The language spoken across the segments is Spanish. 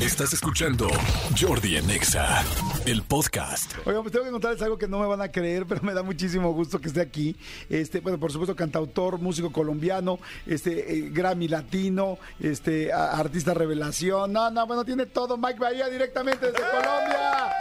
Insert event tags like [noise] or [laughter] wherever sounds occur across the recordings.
Estás escuchando Jordi Anexa, el podcast. Oigan, pues tengo que contarles algo que no me van a creer, pero me da muchísimo gusto que esté aquí. Este, bueno, por supuesto, cantautor, músico colombiano, este, eh, Grammy latino, este, a- artista revelación. No, no, bueno, tiene todo. Mike Bahía directamente desde Colombia.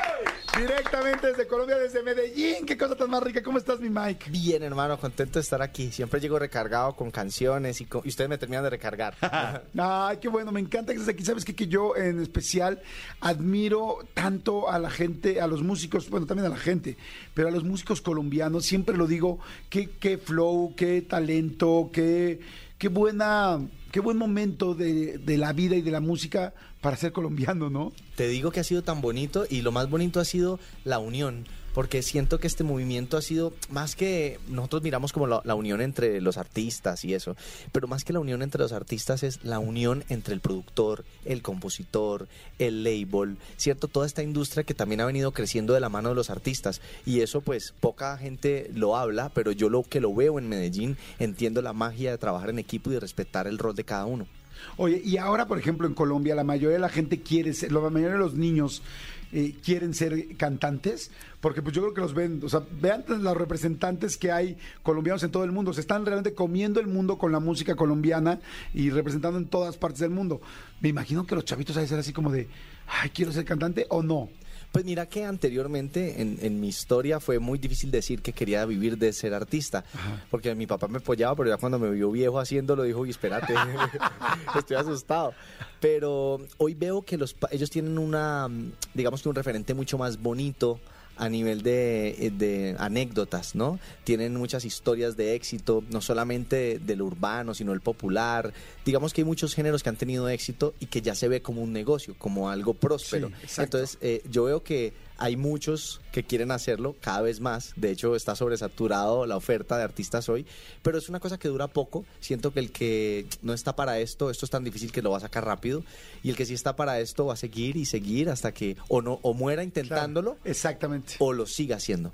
Directamente desde Colombia, desde Medellín. Qué cosa tan más rica. ¿Cómo estás, mi Mike? Bien, hermano, contento de estar aquí. Siempre llego recargado con canciones y, con- y ustedes me terminan de recargar. [laughs] Ay, qué bueno, me encanta que estés aquí. Sabes qué? que yo en especial admiro tanto a la gente, a los músicos, bueno, también a la gente, pero a los músicos colombianos, siempre lo digo, qué, qué flow, qué talento, qué, qué buena, qué buen momento de, la vida y de la música para ser colombiano, ¿no? Te digo que ha sido tan bonito y lo más bonito ha sido la unión. Porque siento que este movimiento ha sido más que nosotros miramos como la, la unión entre los artistas y eso, pero más que la unión entre los artistas es la unión entre el productor, el compositor, el label, ¿cierto? Toda esta industria que también ha venido creciendo de la mano de los artistas y eso pues poca gente lo habla, pero yo lo que lo veo en Medellín entiendo la magia de trabajar en equipo y de respetar el rol de cada uno. Oye, y ahora, por ejemplo, en Colombia, la mayoría de la gente quiere ser, la mayoría de los niños eh, quieren ser cantantes, porque pues yo creo que los ven, o sea, vean los representantes que hay colombianos en todo el mundo, se están realmente comiendo el mundo con la música colombiana y representando en todas partes del mundo. Me imagino que los chavitos que ser así como de, ay, quiero ser cantante o no. Pues mira que anteriormente en, en mi historia fue muy difícil decir que quería vivir de ser artista, porque mi papá me apoyaba, pero ya cuando me vio viejo haciéndolo dijo, "Uy, espérate, [laughs] estoy asustado. Pero hoy veo que los ellos tienen una, mm, digamos que un referente mucho más bonito a nivel de, eh, de anécdotas, ¿no? Tienen muchas historias de éxito, no solamente del urbano, sino el popular. Digamos que hay muchos géneros que han tenido éxito y que ya se ve como un negocio, como algo próspero. Sí. Entonces, eh, yo veo que hay muchos que quieren hacerlo cada vez más. De hecho, está sobresaturado la oferta de artistas hoy, pero es una cosa que dura poco. Siento que el que no está para esto, esto es tan difícil que lo va a sacar rápido, y el que sí está para esto va a seguir y seguir hasta que o no o muera intentándolo Claro, exactamente. o lo siga haciendo.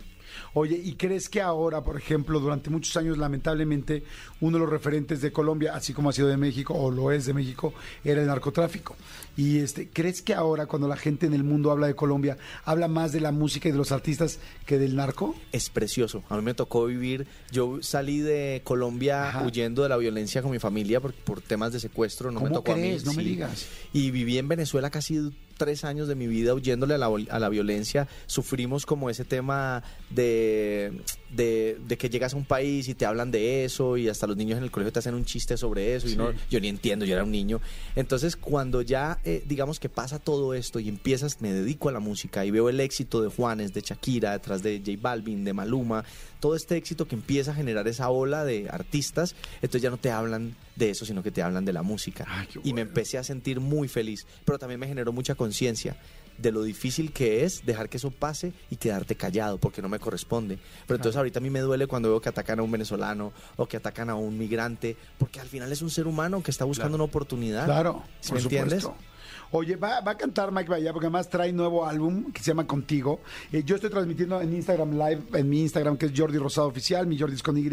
Oye, ¿y crees que ahora, por ejemplo, durante muchos años, lamentablemente, uno de los referentes de Colombia, así como ha sido de México, o lo es de México, era el narcotráfico? Y este, ¿crees que ahora, cuando la gente en el mundo habla de Colombia, habla más de la música y de los artistas que del narco? es precioso. A mí me tocó vivir, yo salí de Colombia Ajá. huyendo de la violencia con mi familia por, por temas de secuestro. No me ¿Cómo tocó crees? a mí. No me digas. Y viví en Venezuela casi tres años de mi vida huyéndole a la, a la violencia. Sufrimos como ese tema de, de, de que llegas a un país y te hablan de eso y hasta los niños en el colegio te hacen un chiste sobre eso y no, yo ni entiendo, yo era un niño. Entonces cuando ya eh, digamos que pasa todo esto y empiezas, me dedico a la música y veo el éxito de Juanes, de Shakira, detrás de J Balvin, de Maluma, todo este éxito que empieza a generar esa ola de artistas, entonces ya no te hablan de eso, sino que te hablan de la música. Ay, qué Y me bueno. empecé a sentir muy feliz, pero también me generó mucha conciencia de lo difícil que es dejar que eso pase y quedarte callado porque no me corresponde. Pero entonces ahorita a mí me duele cuando veo que atacan a un venezolano o que atacan a un migrante, porque al final es un ser humano que está buscando una oportunidad. Claro, ¿Sí por me entiendes? supuesto. Oye, va, va a cantar Mike Bahía porque además trae nuevo álbum que se llama Contigo. Eh, yo estoy transmitiendo en Instagram Live, en mi Instagram que es Jordi Rosado Oficial, mi Jordi es con Y,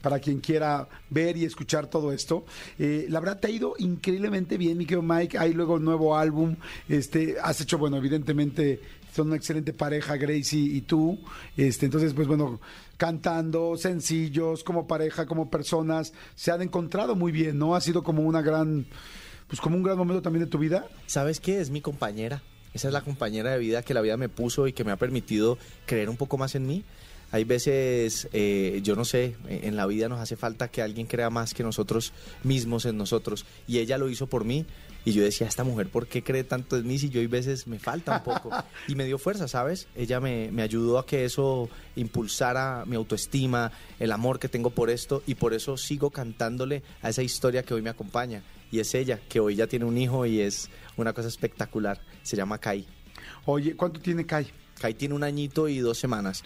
para quien quiera ver y escuchar todo esto. Eh, la verdad te ha ido increíblemente bien, mi querido Mike. Hay luego nuevo álbum. Este, has hecho, bueno, evidentemente son una excelente pareja, Gracie y tú. Este, entonces, pues bueno, cantando, sencillos, como pareja, como personas, se han encontrado muy bien, ¿no? Ha sido como una gran, pues como un gran momento también de tu vida. ¿Sabes qué? Es mi compañera. Esa es la compañera de vida que la vida me puso y que me ha permitido creer un poco más en mí. Hay veces, eh, yo no sé, en la vida nos hace falta que alguien crea más que nosotros mismos en nosotros. Y ella lo hizo por mí. Y yo decía, esta mujer, ¿por qué cree tanto en mí si yo hay veces me falta un poco? [laughs] Y me dio fuerza, ¿sabes? Ella me, me ayudó a que eso impulsara mi autoestima, el amor que tengo por esto. Y por eso sigo cantándole a esa historia que hoy me acompaña. Y es ella, que hoy ya tiene un hijo y es una cosa espectacular. Se llama Kai. Oye, ¿cuánto tiene Kai? Kai tiene un añito y dos semanas.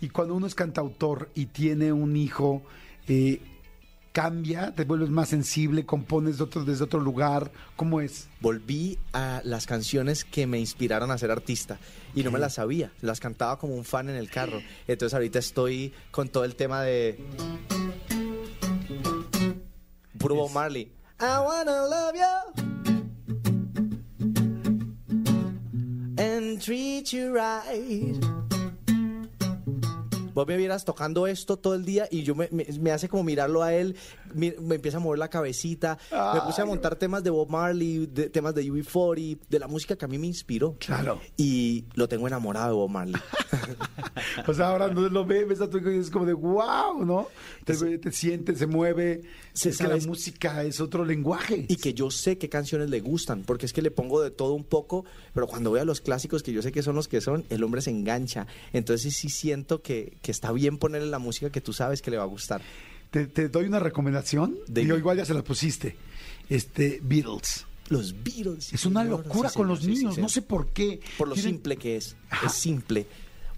Y cuando uno es cantautor y tiene un hijo, eh, cambia, te vuelves más sensible, compones de otro, desde otro lugar, ¿cómo es? Volví a las canciones que me inspiraron a ser artista y no me las sabía, las cantaba como un fan en el carro. Entonces ahorita estoy con todo el tema de puro Bob Marley. I wanna love you and treat you right. Vos me vieras tocando esto todo el día y yo me, me- me hace como mirarlo a él, me empieza a mover la cabecita, me puse a montar temas de Bob Marley, de, temas de UB40, de la música que a mí me inspiró. Claro. Y lo tengo enamorado de Bob Marley. [laughs] O sea, ahora no lo ves, ves a tu hijo y es como de wow, ¿no? Te, ve, te siente, se mueve. Sí, es que la música es otro lenguaje. y que yo sé qué canciones le gustan, porque es que le pongo de todo un poco, pero cuando veo a los clásicos que yo sé que son los que son, el hombre se engancha. Entonces sí siento que, que está bien ponerle la música que tú sabes que le va a gustar. Te, te doy una recomendación. Dime. Digo, igual ya se la pusiste. Este, Beatles. Los Beatles. Es una locura sí, con los sí, niños, no sé por qué. Por lo simple que es. Ajá. Es simple.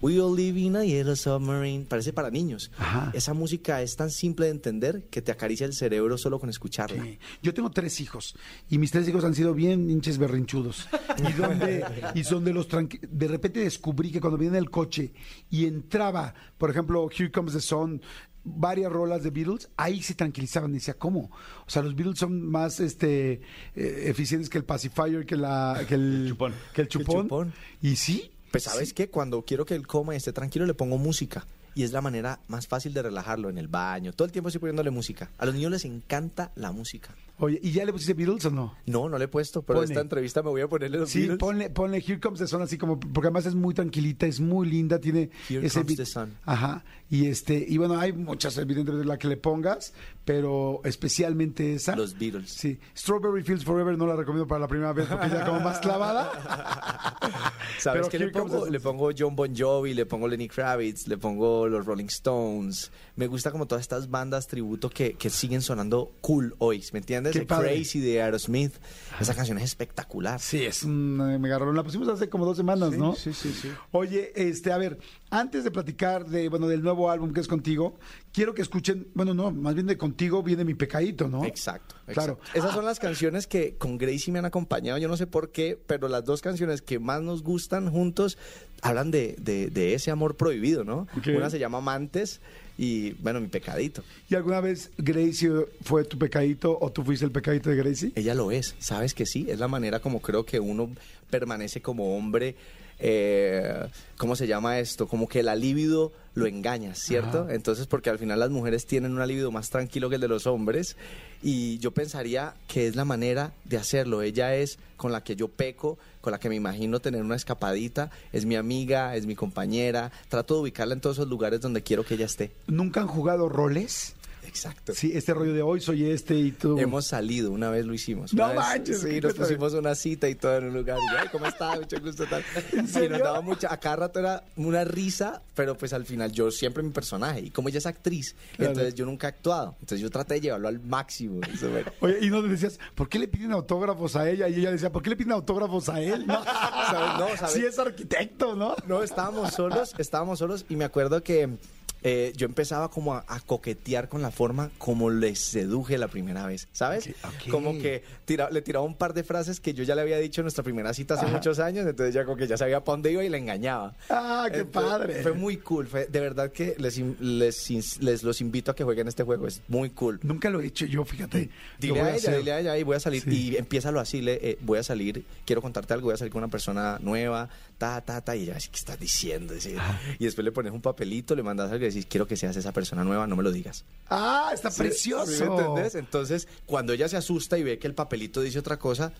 We all live in a yellow submarine. Parece para niños. Ajá. Esa música es tan simple de entender que te acaricia el cerebro solo con escucharla. Sí. Yo tengo tres hijos y mis tres hijos han sido bien hinches berrinchudos. Y donde, y son de los tranqui- de repente descubrí que cuando venía en el coche y entraba, por ejemplo, Here Comes the Sun, varias rolas de Beatles, ahí se tranquilizaban. Decía, ¿cómo? O sea, los Beatles son más este eh, eficientes que el pacifier, que la, que el, chupón. que el chupón. chupón. Y sí. Pues sabes qué, cuando quiero que él coma y esté tranquilo le pongo música. Y es la manera más fácil de relajarlo en el baño. Todo el tiempo estoy poniéndole música. A los niños les encanta la música. Oye, ¿y ya le pusiste Beatles o no? No, no le he puesto, pero Ponle. esta entrevista me voy a ponerle los Sí, Beatles. ponle, ponle Here Comes the Sun así como, porque además es muy tranquilita, es muy linda, tiene Here ese Comes the Sun. Ajá. Y este, y bueno, hay muchas evidentemente de la que le pongas, pero especialmente esa. Los Beatles. Sí. Strawberry Fields Forever no la recomiendo para la primera vez porque ya como más clavada. [laughs] ¿Sabes qué le pongo? Le pongo John Bon Jovi, le pongo Lenny Kravitz, le pongo los Rolling Stones. Me gusta como todas estas bandas tributo que, que siguen sonando cool hoy, ¿me entiendes? Qué The padre. Crazy de Aerosmith. Esa canción es espectacular. Sí, es un eh, me agarró. La pusimos hace como dos semanas, ¿no? sí, sí, sí. Oye, este, a ver, antes de platicar de, bueno, del nuevo álbum que es contigo, quiero que escuchen, bueno, no, más bien de contigo viene mi pecadito, ¿no? Exacto, Claro. exacto. Esas son las canciones que con Gracie me han acompañado, yo no sé por qué, pero las dos canciones que más nos gustan juntos hablan de, de- de ese amor prohibido, ¿no? Una se llama Amantes y, bueno, mi pecadito. ¿Y alguna vez Gracie fue tu pecadito o tú fuiste el pecadito de Gracie? Ella lo es, ¿sabes que sí? Es la manera como creo que uno permanece como hombre. eh, ¿Cómo se llama esto? Como que la libido lo engaña, ¿cierto? Ajá. Entonces, porque al final las mujeres tienen un libido más tranquilo que el de los hombres. Y yo pensaría que es la manera de hacerlo. Ella es con la que yo peco, con la que me imagino tener una escapadita. Es mi amiga, es mi compañera. Trato de ubicarla en todos esos lugares donde quiero que ella esté. ¿Nunca han jugado roles? Exacto. Sí, este rollo de hoy soy este y tú. Hemos salido, una vez lo hicimos. No vez, manches, Sí, ¿qué nos pusimos una cita y todo en un lugar. Y Ay, ¿cómo está? Mucho gusto tal. Serio? nos daba mucha, a cada rato era una risa, pero pues al final yo siempre mi personaje. Y como ella es actriz, Claro. entonces yo nunca he actuado. Entonces yo traté de llevarlo al máximo. Eso, bueno. [laughs] Oye, y no le decías, ¿por qué le piden autógrafos a ella? Y ella decía, ¿por qué le piden autógrafos a él? No, ¿Sabes? No, [laughs] ¿sabes? Sí es arquitecto, ¿no? No, estábamos solos, estábamos solos y me acuerdo que eh, yo empezaba como a, a coquetear con la forma como les seduje la primera vez, ¿sabes? Ok, ok. Como que tira- le tiraba un par de frases que yo ya le había dicho en nuestra primera cita hace muchos años, entonces ya como que ya sabía para dónde iba y le engañaba. Ah, qué Entonces, padre. Fue muy cool, fue, de verdad que les, les, les los invito a que jueguen este juego, es muy cool. Nunca lo he hecho yo, fíjate. Dile a a ella, dile a ella y voy a salir. Sí. Y empiézalo así, le, eh, voy a salir, quiero contarte algo, voy a salir con una persona nueva, ta, ta, ta, y ella, "Ay, ¿qué estás diciendo? Y después le pones un papelito, le mandas algo y decís, quiero que seas esa persona nueva, no me lo digas. Ah, está ¿Sí? precioso. ¿Sí ¿Me entendés? Entonces, cuando ella se asusta y ve que el papelito dice otra cosa,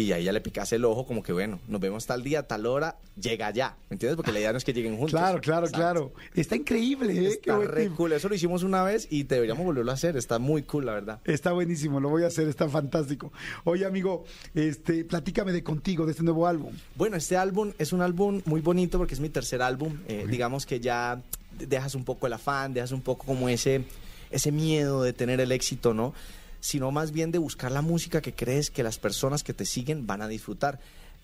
y ahí ya le picas el ojo como que, bueno, nos vemos tal día, tal hora, llega ya. ¿Me entiendes? Porque la idea no es que lleguen juntos. Claro, claro, claro. Está increíble, ¿eh? Qué Está buen re cool. Eso lo hicimos una vez y deberíamos volverlo a hacer. Está muy cool, la verdad. Está buenísimo, lo voy a hacer, está fantástico. Oye, amigo, este, platícame de contigo, de este nuevo álbum. Bueno, este álbum es un álbum muy bonito porque es mi tercer álbum. Eh, digamos que ya dejas un poco el afán, dejas un poco como ese, ese miedo de tener el éxito, ¿no? Sino más bien de buscar la música que crees que las personas que te siguen van a disfrutar.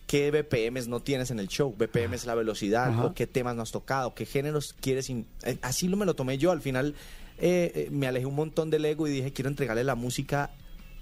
¿Qué BPMs no tienes en el show? BPM es la velocidad, Ajá. o qué temas no has tocado, qué géneros quieres. in- eh, Así lo me lo tomé yo. Al final, eh, eh, me alejé un montón del ego y dije, quiero entregarle la música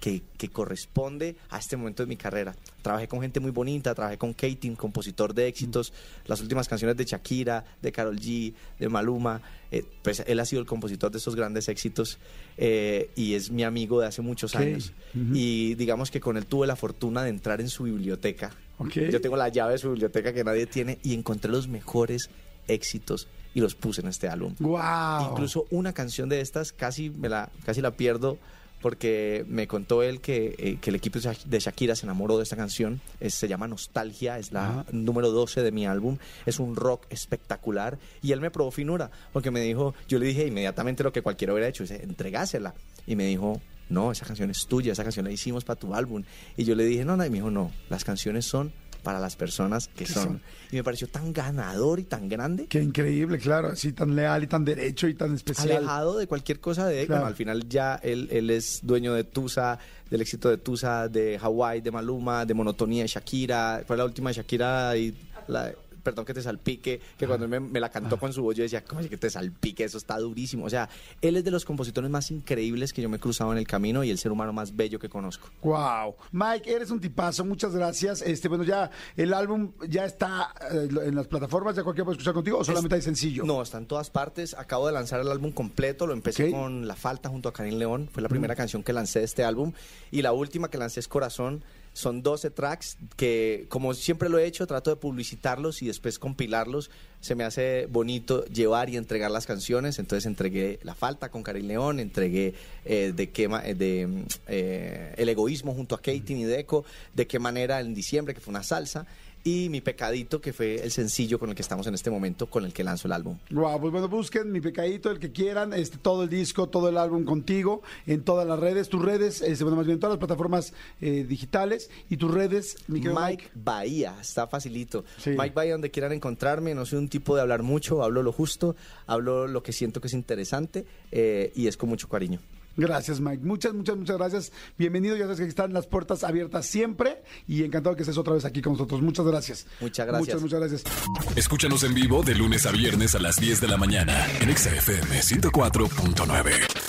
que, que, corresponde a este momento de mi carrera. Trabajé con gente muy bonita, trabajé con Katie, compositor de éxitos, las últimas canciones de Shakira, de Carol G, de Maluma. Eh, pues él ha sido el compositor de esos grandes éxitos eh, y es mi amigo de hace muchos Okay. años. Y digamos que con él tuve la fortuna de entrar en su biblioteca. Ok. Yo tengo la llave de su biblioteca que nadie tiene y encontré los mejores éxitos y los puse en este álbum. Wow. Incluso una canción de estas casi, me la, casi la pierdo porque me contó él que, eh, que el equipo de Sha- de Shakira se enamoró de esta canción. Es- se llama Nostalgia, es la Ajá. número 12 de mi álbum. Es un rock espectacular y él me probó finura porque me dijo, yo le dije inmediatamente lo que cualquiera hubiera hecho, dice, entregásela. Y me dijo, no, esa canción es tuya, esa canción la hicimos para tu álbum. Y yo le dije, no, no, y me dijo, no, las canciones son para las personas que ¿Qué son. son? Y me pareció tan ganador y tan grande Qué increíble, claro, así tan leal y tan derecho y tan especial. alejado de cualquier cosa de Claro. bueno, al final ya él, él es dueño de Tusa, del éxito de Tusa, de Hawaii, de Maluma, de Monotonía de Shakira. Fue la última de Shakira y la perdón que te salpique, que cuando él me, me la cantó con su voz yo decía, ¿cómo es que te salpique? Eso está durísimo. O sea, él es de los compositores más increíbles que yo me he cruzado en el camino y el ser humano más bello que conozco. Wow. Mike, eres un tipazo, muchas gracias. Este, bueno, ya el álbum ya está eh, en las plataformas, ya cualquiera puede escuchar contigo o solamente hay sencillo. No, está en todas partes. Acabo de lanzar el álbum completo. Lo empecé con La Falta junto a Karim León. Fue la primera canción que lancé de este álbum. Y la última que lancé es Corazón. Son 12 tracks que, como siempre lo he hecho, trato de publicitarlos y después compilarlos. Se me hace bonito llevar y entregar las canciones. Entonces entregué La Falta con Karim León, entregué eh, de qué eh, de, mm, eh, El Egoísmo junto a Katie y Deco, De qué manera en diciembre, que fue una salsa. Y Mi Pecadito, que fue el sencillo con el que estamos en este momento, con el que lanzo el álbum. Wow, pues bueno, busquen mi pecadito, el que quieran, este, todo el disco, todo el álbum contigo, en todas las redes, tus redes, este, bueno, más bien en todas las plataformas eh, digitales y tus redes, mi querido Mike Bahía, está facilito. Sí. Mike Bahía, donde quieran encontrarme, no soy un tipo de hablar mucho, hablo lo justo, hablo lo que siento que es interesante eh, y es con mucho cariño. Gracias, Mike. Muchas, muchas, muchas gracias. Bienvenido. Ya sabes que están las puertas abiertas siempre y encantado que estés otra vez aquí con nosotros. Muchas gracias. Muchas gracias. Muchas, muchas gracias. Escúchanos en vivo de lunes a viernes a las 10 de la mañana en Exa FM 104.9.